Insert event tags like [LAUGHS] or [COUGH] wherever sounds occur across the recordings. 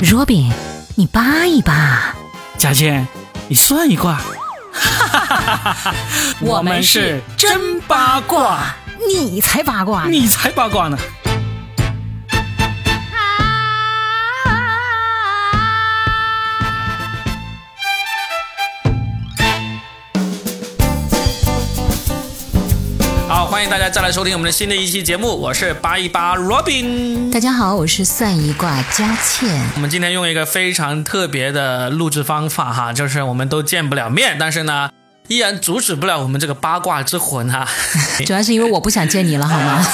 Robin，你扒一扒。佳倩，你算一卦。哈哈哈哈哈我们是真八卦，你才八卦，你才八卦呢。欢迎大家再来收听我们的新的一期节目，我是八一八 Robin。大家好，我是算一卦佳倩。我们今天用一个非常特别的录制方法哈，就是我们都见不了面，但是呢，依然阻止不了我们这个八卦之魂哈。[LAUGHS] 主要是因为我不想见你了，好吗？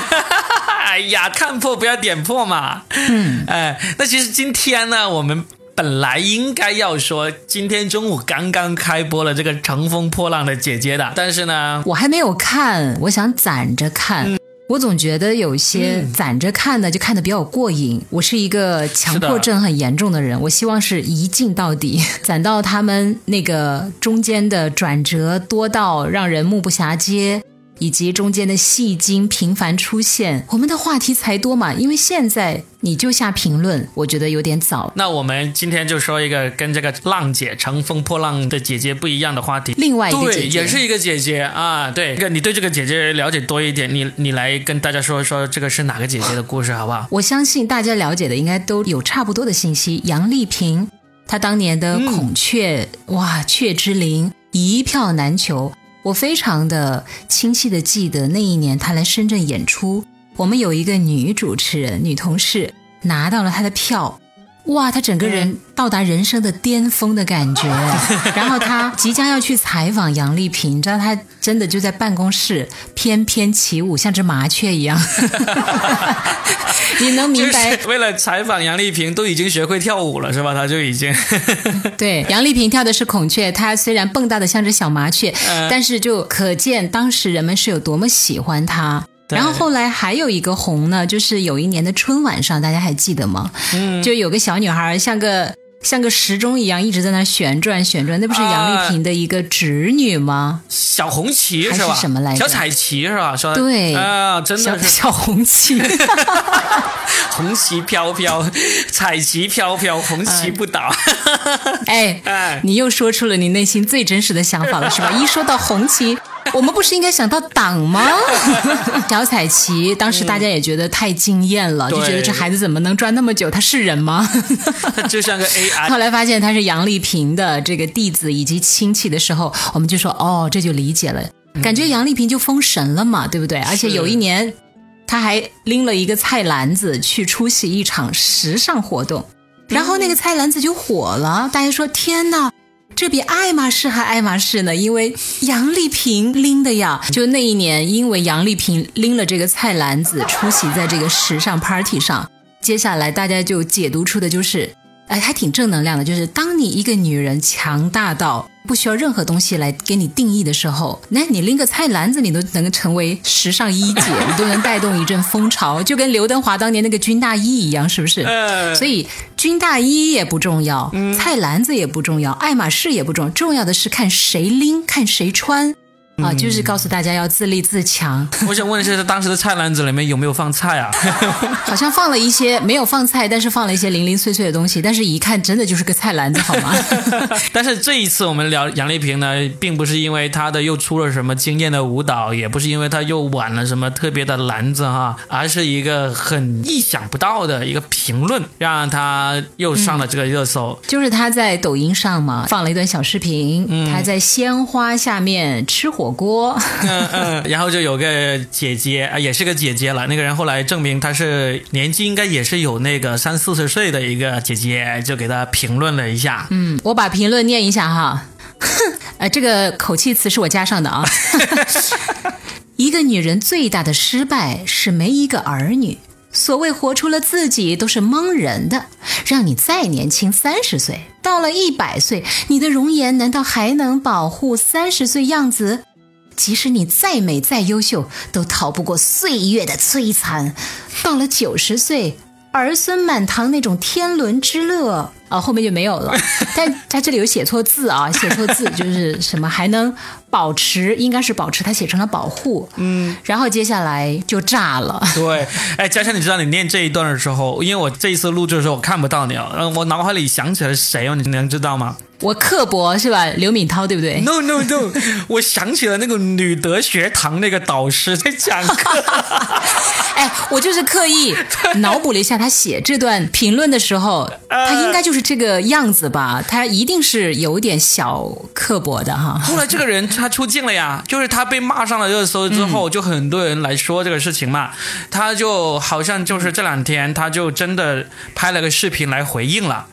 [LAUGHS] 哎呀，看破不要点破嘛。嗯，哎，那其实今天呢，我们。本来应该要说今天中午刚刚开播了这个《乘风破浪的姐姐》的，但是呢，我还没有看，我想攒着看。我总觉得有些攒着看的就看的比较过瘾。我是一个强迫症很严重的人，我希望是一镜到底，[LAUGHS] 攒到他们那个中间的转折多到让人目不暇接。以及中间的戏精频繁出现，我们的话题才多嘛？因为现在你就下评论，我觉得有点早。那我们今天就说一个跟这个浪姐乘风破浪的姐姐不一样的话题。另外一个姐姐，也是一个姐姐啊。对，这个你对这个姐姐了解多一点，你你来跟大家说说这个是哪个姐姐的故事，好不好？我相信大家了解的应该都有差不多的信息。杨丽萍，她当年的《孔雀》哇，《雀之灵》一票难求。我非常的清晰的记得那一年他来深圳演出，我们有一个女主持人、女同事拿到了他的票，哇，他整个人到达人生的巅峰的感觉。[LAUGHS] 然后他即将要去采访杨丽萍，你知道他真的就在办公室翩翩起舞，像只麻雀一样。[LAUGHS] 你能明白？为了采访杨丽萍，都已经学会跳舞了，是吧？他就已经 [LAUGHS] 对杨丽萍跳的是孔雀，她虽然蹦跶的像只小麻雀，但是就可见当时人们是有多么喜欢她。然后后来还有一个红呢，就是有一年的春晚上，大家还记得吗？嗯，就有个小女孩像个。像个时钟一样一直在那旋转旋转，那不是杨丽萍的一个侄女吗？小红旗是吧？什么来着？小彩旗是吧？说对啊，真的是小红旗，[LAUGHS] 红旗飘飘，彩旗飘飘，红旗不倒。[LAUGHS] 哎哎，你又说出了你内心最真实的想法了，是吧？[LAUGHS] 一说到红旗。我们不是应该想到党吗？[LAUGHS] 小彩旗当时大家也觉得太惊艳了，就觉得这孩子怎么能转那么久？他是人吗？就像个 AI。后来发现他是杨丽萍的这个弟子以及亲戚的时候，我们就说哦，这就理解了。感觉杨丽萍就封神了嘛，对不对？而且有一年他还拎了一个菜篮子去出席一场时尚活动，然后那个菜篮子就火了，大家说天哪！这比爱马仕还爱马仕呢，因为杨丽萍拎的呀。就那一年，因为杨丽萍拎了这个菜篮子出席在这个时尚 party 上，接下来大家就解读出的就是。哎，还挺正能量的。就是当你一个女人强大到不需要任何东西来给你定义的时候，那你拎个菜篮子，你都能成为时尚一姐，你都能带动一阵风潮，就跟刘德华当年那个军大衣一样，是不是？所以军大衣也不重要，菜篮子也不重要，爱马仕也不重要，重要的是看谁拎，看谁穿。啊，就是告诉大家要自立自强。[LAUGHS] 我想问一下，当时的菜篮子里面有没有放菜啊？[LAUGHS] 好像放了一些，没有放菜，但是放了一些零零碎碎的东西。但是一看，真的就是个菜篮子，好吗？[LAUGHS] 但是这一次我们聊杨丽萍呢，并不是因为她的又出了什么惊艳的舞蹈，也不是因为她又挽了什么特别的篮子哈，而是一个很意想不到的一个评论，让她又上了这个热搜。就是她在抖音上嘛，放了一段小视频，她在鲜花下面吃火。火锅，嗯嗯，[LAUGHS] 然后就有个姐姐啊，也是个姐姐了。那个人后来证明她是年纪应该也是有那个三四十岁的一个姐姐，就给她评论了一下。嗯，我把评论念一下哈，[LAUGHS] 呃，这个口气词是我加上的啊。[LAUGHS] 一个女人最大的失败是没一个儿女。所谓活出了自己都是蒙人的，让你再年轻三十岁，到了一百岁，你的容颜难道还能保护三十岁样子？即使你再美再优秀，都逃不过岁月的摧残。到了九十岁，儿孙满堂那种天伦之乐，啊，后面就没有了。[LAUGHS] 但他这里有写错字啊，写错字就是什么还能保持，应该是保持，他写成了保护。嗯，然后接下来就炸了。对，哎，嘉诚，你知道你念这一段的时候，因为我这一次录制的时候我看不到你啊，嗯，我脑海里想起来是谁哦，你能知道吗？我刻薄是吧？刘敏涛对不对？No No No，[LAUGHS] 我想起了那个女德学堂那个导师在讲课。[LAUGHS] 哎，我就是刻意脑补了一下他写这段评论的时候，他应该就是这个样子吧？他一定是有点小刻薄的哈。后来这个人他出镜了呀，就是他被骂上了热搜之后，就很多人来说这个事情嘛。他就好像就是这两天，他就真的拍了个视频来回应了。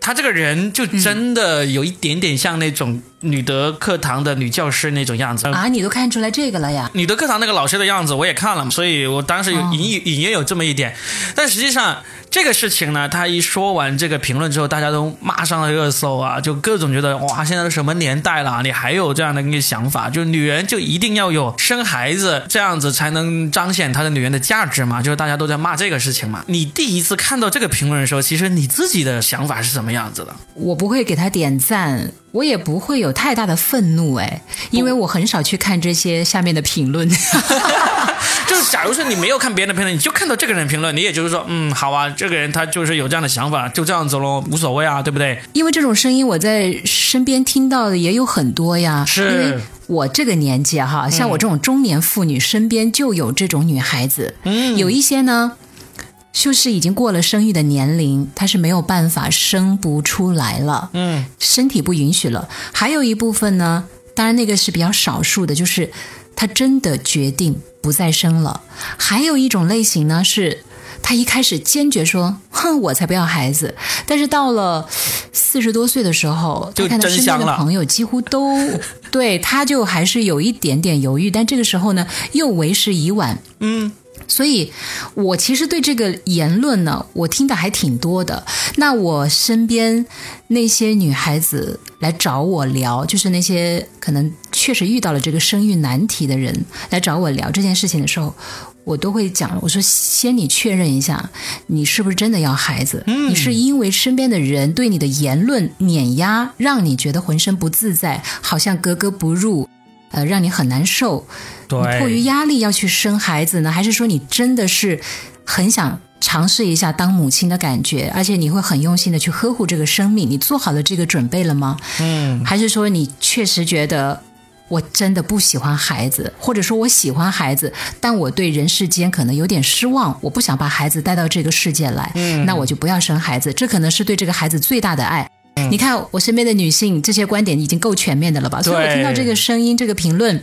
他这个人就真的有一点点像那种女德课堂的女教师那种样子啊！你都看出来这个了呀？女德课堂那个老师的样子我也看了，所以我当时有隐隐约有这么一点，但实际上。这个事情呢，他一说完这个评论之后，大家都骂上了热搜啊，就各种觉得哇，现在都什么年代了，你还有这样的一个想法？就女人就一定要有生孩子，这样子才能彰显她的女人的价值嘛？就是大家都在骂这个事情嘛。你第一次看到这个评论的时候，其实你自己的想法是什么样子的？我不会给他点赞。我也不会有太大的愤怒哎，因为我很少去看这些下面的评论。[LAUGHS] 就是假如说你没有看别人的评论，你就看到这个人评论，你也就是说，嗯，好啊，这个人他就是有这样的想法，就这样子喽，无所谓啊，对不对？因为这种声音我在身边听到的也有很多呀。是。因为我这个年纪哈，像我这种中年妇女，身边就有这种女孩子。嗯。有一些呢。就是已经过了生育的年龄，他是没有办法生不出来了，嗯，身体不允许了。还有一部分呢，当然那个是比较少数的，就是他真的决定不再生了。还有一种类型呢，是他一开始坚决说，哼，我才不要孩子。但是到了四十多岁的时候，就看到身边的朋友几乎都 [LAUGHS] 对，他就还是有一点点犹豫。但这个时候呢，又为时已晚，嗯。所以，我其实对这个言论呢，我听的还挺多的。那我身边那些女孩子来找我聊，就是那些可能确实遇到了这个生育难题的人来找我聊这件事情的时候，我都会讲，我说先你确认一下，你是不是真的要孩子？你是因为身边的人对你的言论碾压，让你觉得浑身不自在，好像格格不入。呃，让你很难受，你迫于压力要去生孩子呢，还是说你真的是很想尝试一下当母亲的感觉，而且你会很用心的去呵护这个生命，你做好了这个准备了吗？嗯，还是说你确实觉得我真的不喜欢孩子，或者说我喜欢孩子，但我对人世间可能有点失望，我不想把孩子带到这个世界来，嗯，那我就不要生孩子，这可能是对这个孩子最大的爱。你看我身边的女性，这些观点已经够全面的了吧？所以我听到这个声音、这个评论，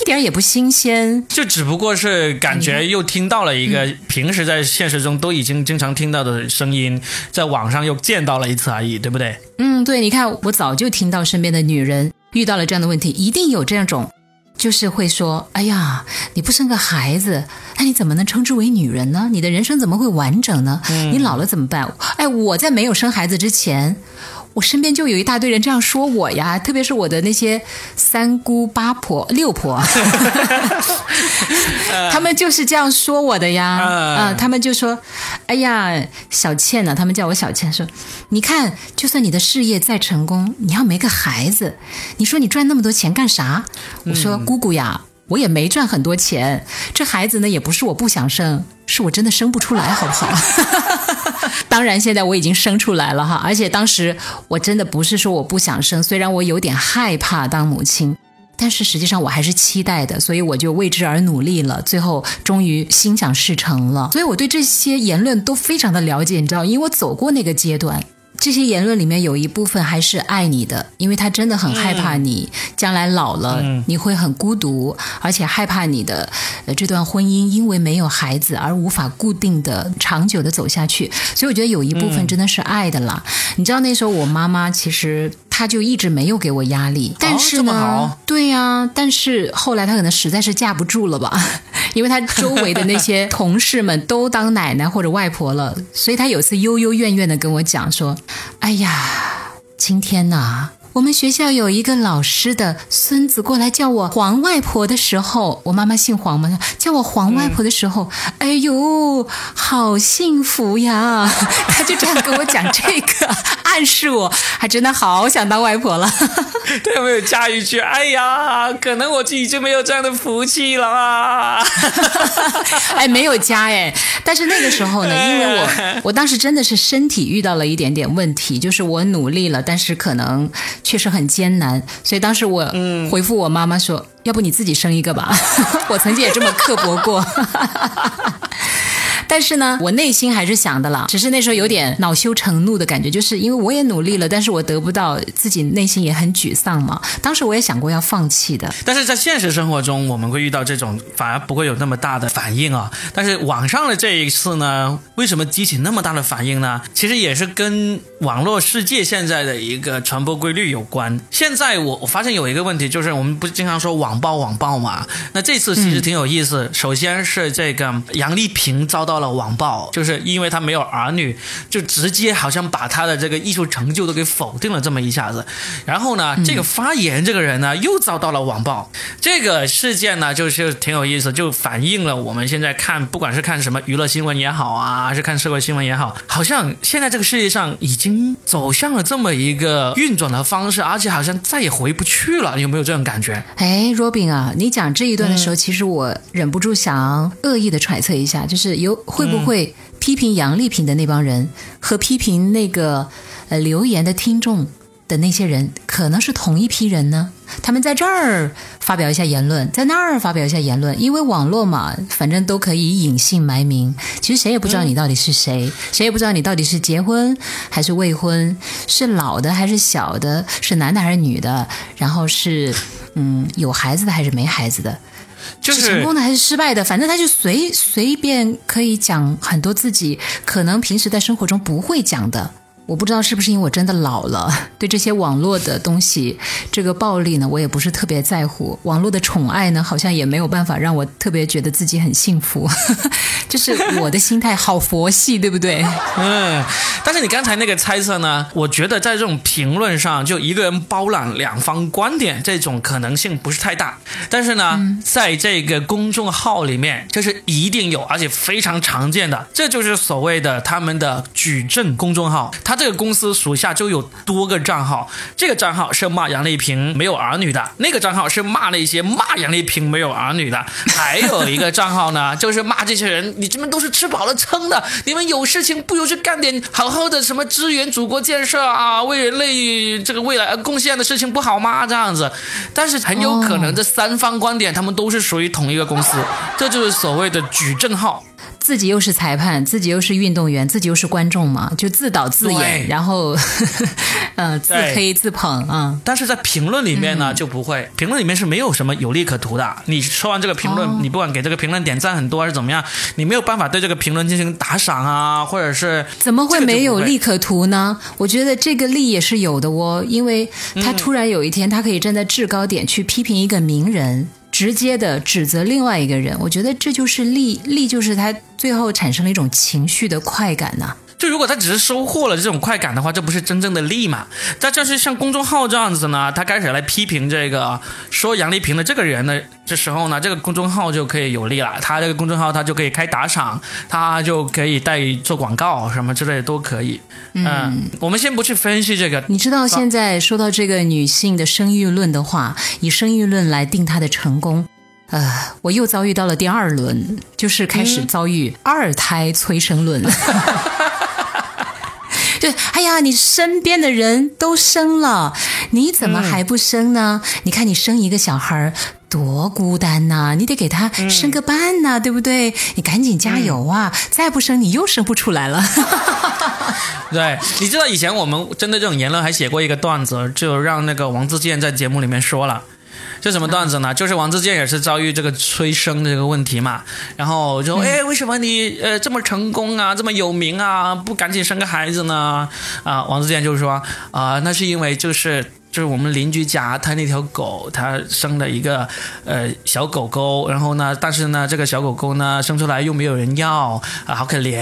一点也不新鲜。就只不过是感觉又听到了一个平时在现实中都已经经常听到的声音，在网上又见到了一次而已，对不对？嗯，对。你看，我早就听到身边的女人遇到了这样的问题，一定有这样种，就是会说：“哎呀，你不生个孩子，那你怎么能称之为女人呢？你的人生怎么会完整呢？你老了怎么办？”哎，我在没有生孩子之前。我身边就有一大堆人这样说我呀，特别是我的那些三姑八婆六婆，[LAUGHS] 他们就是这样说我的呀。啊，他们就说：“哎呀，小倩呢？他们叫我小倩，说你看，就算你的事业再成功，你要没个孩子，你说你赚那么多钱干啥？”我说：“姑姑呀，我也没赚很多钱，这孩子呢也不是我不想生，是我真的生不出来，好不好？” [LAUGHS] 当然，现在我已经生出来了哈，而且当时我真的不是说我不想生，虽然我有点害怕当母亲，但是实际上我还是期待的，所以我就为之而努力了，最后终于心想事成了。所以我对这些言论都非常的了解，你知道，因为我走过那个阶段。这些言论里面有一部分还是爱你的，因为他真的很害怕你将来老了你会很孤独，而且害怕你的呃这段婚姻因为没有孩子而无法固定的长久的走下去。所以我觉得有一部分真的是爱的啦。你知道那时候我妈妈其实。他就一直没有给我压力，但是呢，对呀，但是后来他可能实在是架不住了吧，[LAUGHS] 因为他周围的那些同事们都当奶奶或者外婆了，所以他有次悠悠怨怨的跟我讲说：“哎呀，今天呐，我们学校有一个老师的孙子过来叫我黄外婆的时候，我妈妈姓黄嘛，叫我黄外婆的时候，哎呦，好幸福呀！[LAUGHS] 他就这样跟我讲这个，暗示我还真的好想当外婆了。[LAUGHS] 他有没有加一句？哎呀，可能我自己就没有这样的福气了啊！[LAUGHS] 哎，没有加哎，但是那个时候呢，因为我我当时真的是身体遇到了一点点问题，就是我努力了，但是可能确实很艰难，所以当时我回复我妈妈说：“要不你自己生一个吧。” [LAUGHS] 我曾经也这么刻薄过。但是呢，我内心还是想的了，只是那时候有点恼羞成怒的感觉，就是因为我也努力了，但是我得不到，自己内心也很沮丧嘛。当时我也想过要放弃的，但是在现实生活中，我们会遇到这种，反而不会有那么大的反应啊。但是网上的这一次呢，为什么激起那么大的反应呢？其实也是跟网络世界现在的一个传播规律有关。现在我我发现有一个问题，就是我们不是经常说网暴网暴嘛？那这次其实挺有意思。首先是这个杨丽萍遭到了。网暴，就是因为他没有儿女，就直接好像把他的这个艺术成就都给否定了这么一下子。然后呢，这个发言这个人呢又遭到了网暴。这个事件呢就是挺有意思，就反映了我们现在看，不管是看什么娱乐新闻也好啊，还是看社会新闻也好，好像现在这个世界上已经走向了这么一个运转的方式，而且好像再也回不去了。有没有这种感觉？哎，Robin 啊，你讲这一段的时候，其实我忍不住想恶意的揣测一下，就是有。会不会批评杨丽萍的那帮人和批评那个呃留言的听众的那些人，可能是同一批人呢？他们在这儿发表一下言论，在那儿发表一下言论，因为网络嘛，反正都可以隐姓埋名，其实谁也不知道你到底是谁，谁也不知道你到底是结婚还是未婚，是老的还是小的，是男的还是女的，然后是嗯有孩子的还是没孩子的。就是成功的还是失败的？反正他就随随便可以讲很多自己可能平时在生活中不会讲的。我不知道是不是因为我真的老了，[LAUGHS] 对这些网络的东西，这个暴力呢，我也不是特别在乎。网络的宠爱呢，好像也没有办法让我特别觉得自己很幸福。[LAUGHS] 就是我的心态好佛系，对不对？[LAUGHS] 嗯。但是你刚才那个猜测呢，我觉得在这种评论上，就一个人包揽两方观点，这种可能性不是太大。但是呢，在这个公众号里面，这是一定有，而且非常常见的。这就是所谓的他们的矩阵公众号。他这个公司属下就有多个账号，这个账号是骂杨丽萍没有儿女的，那个账号是骂那些骂杨丽萍没有儿女的，还有一个账号呢，就是骂这些人，你这们都是吃饱了撑的，你们有事情不如去干点好好的什么支援祖国建设啊，为人类这个未来贡献的事情不好吗？这样子，但是很有可能这三方观点他们都是属于同一个公司，这就是所谓的矩阵号。自己又是裁判，自己又是运动员，自己又是观众嘛，就自导自演，然后，嗯，[LAUGHS] 自黑自捧啊。但是在评论里面呢，就不会，评论里面是没有什么有利可图的。你说完这个评论，你不管给这个评论点赞很多还是怎么样，你没有办法对这个评论进行打赏啊，或者是怎么会没有利可图呢？我觉得这个利也是有的哦，因为他突然有一天，他可以站在制高点去批评一个名人。直接的指责另外一个人，我觉得这就是利利，就是他最后产生了一种情绪的快感呢。就如果他只是收获了这种快感的话，这不是真正的利嘛？但就是像公众号这样子呢，他开始来批评这个说杨丽萍的这个人呢，这时候呢，这个公众号就可以有利了。他这个公众号他就可以开打赏，他就可以带做广告什么之类的都可以。嗯，我们先不去分析这个。你知道现在说到这个女性的生育论的话，以生育论来定她的成功，呃，我又遭遇到了第二轮，就是开始遭遇二胎催生论。[LAUGHS] 对，哎呀，你身边的人都生了，你怎么还不生呢？你看你生一个小孩多孤单呐，你得给他生个伴呐，对不对？你赶紧加油啊！再不生，你又生不出来了。[LAUGHS] 对，你知道以前我们针对这种言论还写过一个段子，就让那个王自健在节目里面说了。这什么段子呢？就是王自健也是遭遇这个催生这个问题嘛，然后就哎，为什么你呃这么成功啊，这么有名啊，不赶紧生个孩子呢？啊，王自健就是说啊，那是因为就是就是我们邻居家他那条狗，他生了一个呃小狗狗，然后呢，但是呢，这个小狗狗呢生出来又没有人要啊，好可怜。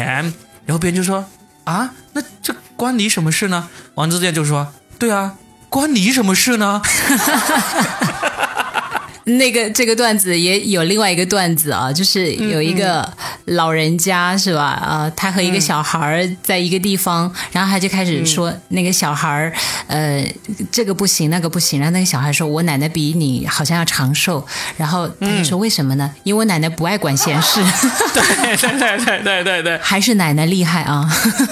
然后别人就说啊，那这关你什么事呢？王自健就说，对啊。关你什么事呢？[LAUGHS] 那个这个段子也有另外一个段子啊，就是有一个老人家是吧？啊，他和一个小孩儿在一个地方，然后他就开始说那个小孩儿，呃，这个不行，那个不行。然后那个小孩说：“我奶奶比你好像要长寿。”然后他就说：“为什么呢？因为我奶奶不爱管闲事。[LAUGHS] ”对对对对对对对，还是奶奶厉害啊！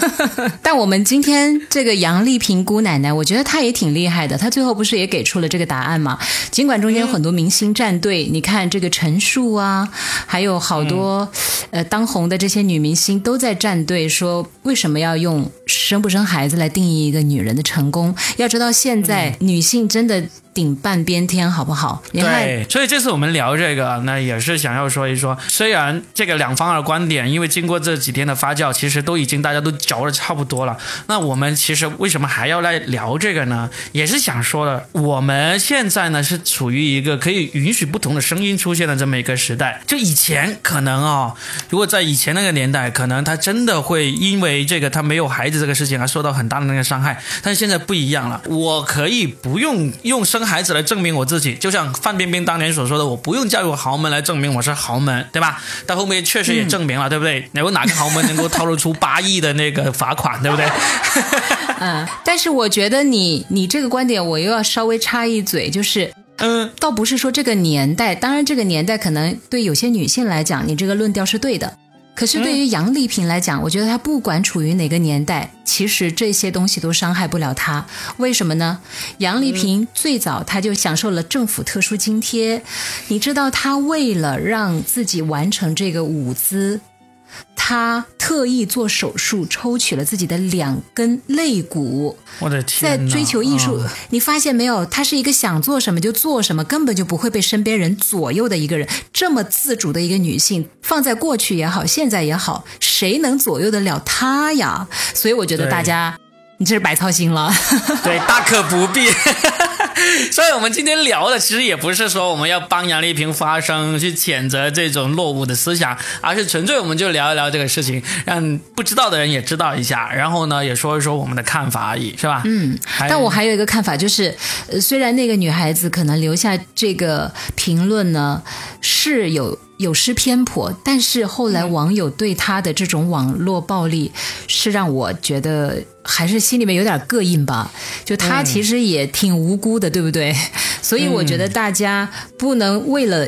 [LAUGHS] 但我们今天这个杨丽萍姑奶奶，我觉得她也挺厉害的。她最后不是也给出了这个答案吗？尽管中间有很多明星战队，你看这个陈数啊，还有好多呃当红的这些女明星都在站队，说为什么要用生不生孩子来定义一个女人的成功？要知道现在女性真的。顶半边天，好不好？对，所以这次我们聊这个，那也是想要说一说，虽然这个两方的观点，因为经过这几天的发酵，其实都已经大家都嚼的差不多了。那我们其实为什么还要来聊这个呢？也是想说的，我们现在呢是处于一个可以允许不同的声音出现的这么一个时代。就以前可能啊，如果在以前那个年代，可能他真的会因为这个他没有孩子这个事情而受到很大的那个伤害。但是现在不一样了，我可以不用用生。孩子来证明我自己，就像范冰冰当年所说的，我不用嫁入豪门来证明我是豪门，对吧？到后面确实也证明了，对不对？有哪个豪门能够掏得出八亿的那个罚款，对不对？嗯，[LAUGHS] 但是我觉得你你这个观点，我又要稍微插一嘴，就是，嗯，倒不是说这个年代，当然这个年代可能对有些女性来讲，你这个论调是对的。可是对于杨丽萍来讲，我觉得她不管处于哪个年代，其实这些东西都伤害不了她。为什么呢？杨丽萍最早她就享受了政府特殊津贴，你知道她为了让自己完成这个舞姿。他特意做手术抽取了自己的两根肋骨，我的天！在追求艺术，你发现没有？他是一个想做什么就做什么，根本就不会被身边人左右的一个人。这么自主的一个女性，放在过去也好，现在也好，谁能左右得了她呀？所以我觉得大家，你这是白操心了。[LAUGHS] 对，大可不必。[LAUGHS] 所以，我们今天聊的其实也不是说我们要帮杨丽萍发声，去谴责这种落伍的思想，而是纯粹我们就聊一聊这个事情，让不知道的人也知道一下，然后呢，也说一说我们的看法而已，是吧？嗯。但我还有一个看法，就是，呃，虽然那个女孩子可能留下这个评论呢，是有。有失偏颇，但是后来网友对他的这种网络暴力，是让我觉得还是心里面有点膈应吧。就他其实也挺无辜的，对不对？所以我觉得大家不能为了。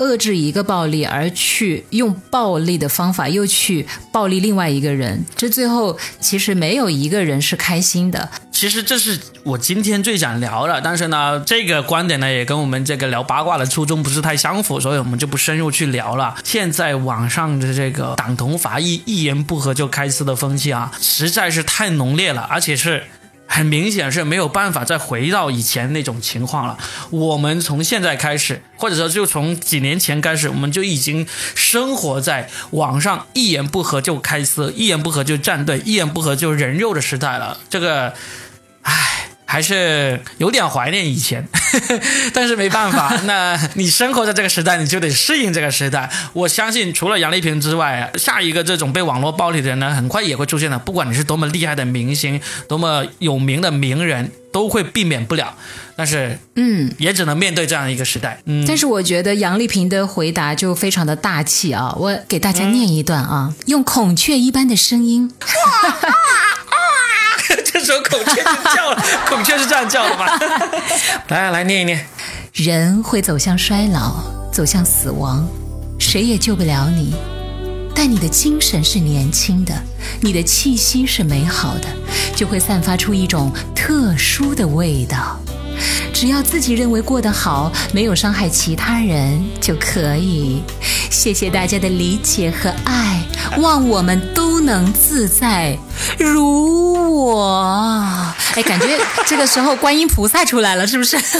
遏制一个暴力，而去用暴力的方法又去暴力另外一个人，这最后其实没有一个人是开心的。其实这是我今天最想聊的，但是呢，这个观点呢也跟我们这个聊八卦的初衷不是太相符，所以我们就不深入去聊了。现在网上的这个党同伐异、一言不合就开撕的风气啊，实在是太浓烈了，而且是。很明显是没有办法再回到以前那种情况了。我们从现在开始，或者说就从几年前开始，我们就已经生活在网上一言不合就开撕、一言不合就站队、一言不合就人肉的时代了。这个，唉。还是有点怀念以前，[LAUGHS] 但是没办法，[LAUGHS] 那你生活在这个时代，你就得适应这个时代。我相信，除了杨丽萍之外，下一个这种被网络暴力的人呢，很快也会出现的。不管你是多么厉害的明星，多么有名的名人，都会避免不了。但是，嗯，也只能面对这样一个时代。嗯，但是我觉得杨丽萍的回答就非常的大气啊！我给大家念一段啊，用孔雀一般的声音。[LAUGHS] 这首孔雀 [LAUGHS] 孔雀是这样叫的吗？[LAUGHS] 来来念一念。人会走向衰老，走向死亡，谁也救不了你。但你的精神是年轻的，你的气息是美好的，就会散发出一种特殊的味道。只要自己认为过得好，没有伤害其他人就可以。谢谢大家的理解和爱，望我们都能自在如我。哎，感觉这个时候观音菩萨出来了，是不是？[LAUGHS]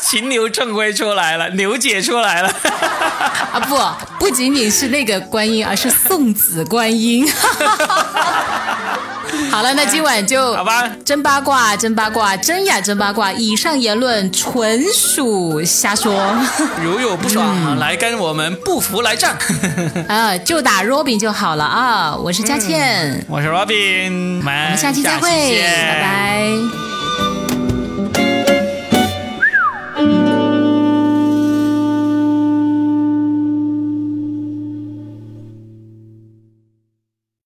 秦牛正规出来了，牛姐出来了。啊，不，不仅仅是那个观音，而是送子观音。[LAUGHS] 好了，那今晚就好吧。真八卦，真八卦，真呀真八卦。以上言论纯属瞎说。如有不爽，来跟我们不服来战。[LAUGHS] 啊，就打 Robin 就好了啊！我是佳倩，我是 Robin，我们下期再会，拜拜。